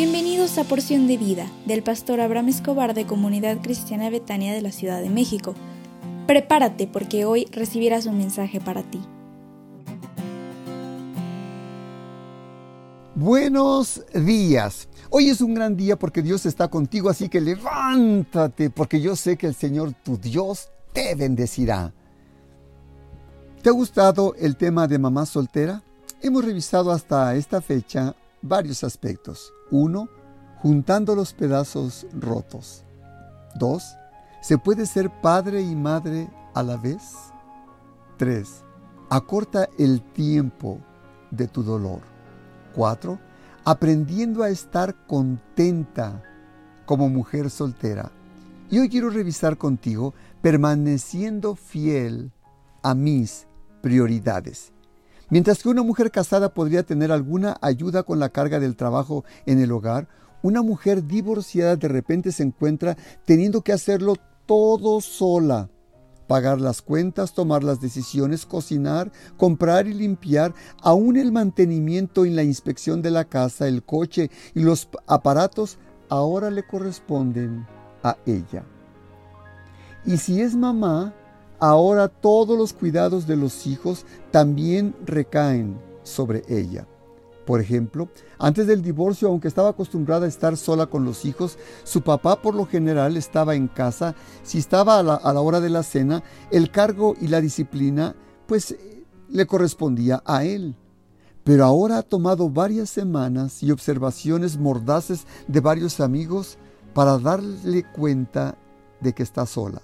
Bienvenidos a Porción de Vida del pastor Abraham Escobar de Comunidad Cristiana Betania de la Ciudad de México. Prepárate porque hoy recibirás un mensaje para ti. Buenos días. Hoy es un gran día porque Dios está contigo, así que levántate porque yo sé que el Señor tu Dios te bendecirá. ¿Te ha gustado el tema de mamá soltera? Hemos revisado hasta esta fecha varios aspectos. 1. Juntando los pedazos rotos. 2. ¿Se puede ser padre y madre a la vez? 3. Acorta el tiempo de tu dolor. 4. Aprendiendo a estar contenta como mujer soltera. Y hoy quiero revisar contigo permaneciendo fiel a mis prioridades. Mientras que una mujer casada podría tener alguna ayuda con la carga del trabajo en el hogar, una mujer divorciada de repente se encuentra teniendo que hacerlo todo sola. Pagar las cuentas, tomar las decisiones, cocinar, comprar y limpiar, aún el mantenimiento y la inspección de la casa, el coche y los aparatos ahora le corresponden a ella. Y si es mamá, ahora todos los cuidados de los hijos también recaen sobre ella. Por ejemplo, antes del divorcio, aunque estaba acostumbrada a estar sola con los hijos, su papá por lo general estaba en casa. Si estaba a la, a la hora de la cena, el cargo y la disciplina pues le correspondía a él. Pero ahora ha tomado varias semanas y observaciones mordaces de varios amigos para darle cuenta de que está sola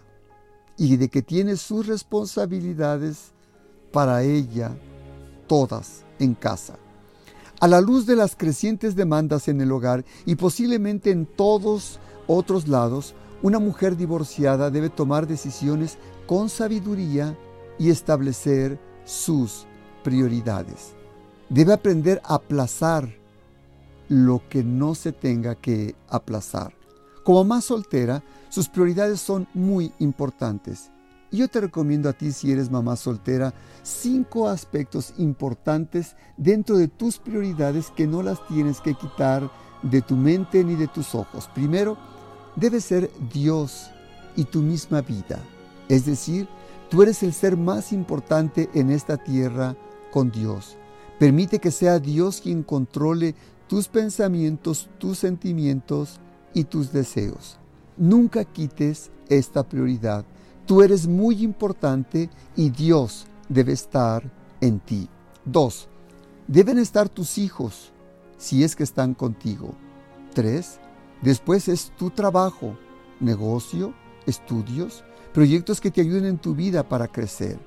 y de que tiene sus responsabilidades para ella todas en casa. A la luz de las crecientes demandas en el hogar y posiblemente en todos otros lados, una mujer divorciada debe tomar decisiones con sabiduría y establecer sus prioridades. Debe aprender a aplazar lo que no se tenga que aplazar. Como más soltera, sus prioridades son muy importantes. Y yo te recomiendo a ti, si eres mamá soltera, cinco aspectos importantes dentro de tus prioridades que no las tienes que quitar de tu mente ni de tus ojos. Primero, debe ser Dios y tu misma vida. Es decir, tú eres el ser más importante en esta tierra con Dios. Permite que sea Dios quien controle tus pensamientos, tus sentimientos y tus deseos. Nunca quites esta prioridad. Tú eres muy importante y Dios debe estar en ti. Dos, deben estar tus hijos si es que están contigo. Tres, después es tu trabajo, negocio, estudios, proyectos que te ayuden en tu vida para crecer.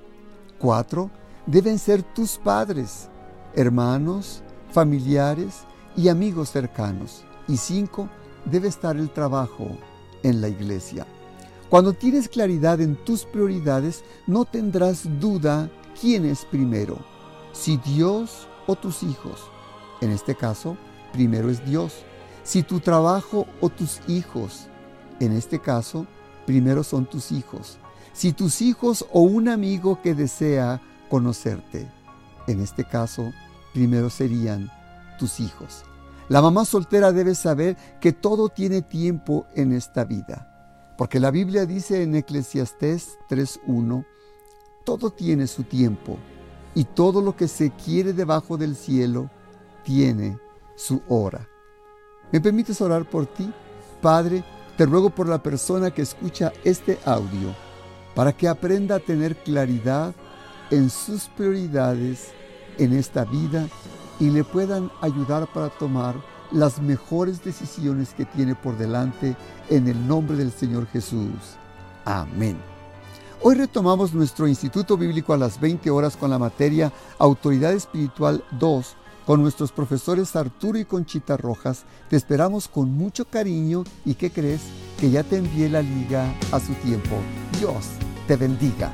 Cuatro, deben ser tus padres, hermanos, familiares y amigos cercanos. Y cinco, debe estar el trabajo, en la iglesia. Cuando tienes claridad en tus prioridades, no tendrás duda quién es primero, si Dios o tus hijos. En este caso, primero es Dios. Si tu trabajo o tus hijos. En este caso, primero son tus hijos. Si tus hijos o un amigo que desea conocerte. En este caso, primero serían tus hijos. La mamá soltera debe saber que todo tiene tiempo en esta vida. Porque la Biblia dice en Eclesiastés 3.1, todo tiene su tiempo y todo lo que se quiere debajo del cielo tiene su hora. ¿Me permites orar por ti? Padre, te ruego por la persona que escucha este audio, para que aprenda a tener claridad en sus prioridades en esta vida y le puedan ayudar para tomar las mejores decisiones que tiene por delante en el nombre del Señor Jesús. Amén. Hoy retomamos nuestro Instituto Bíblico a las 20 horas con la materia Autoridad Espiritual 2 con nuestros profesores Arturo y Conchita Rojas. Te esperamos con mucho cariño y ¿qué crees? Que ya te envié la liga a su tiempo. Dios te bendiga.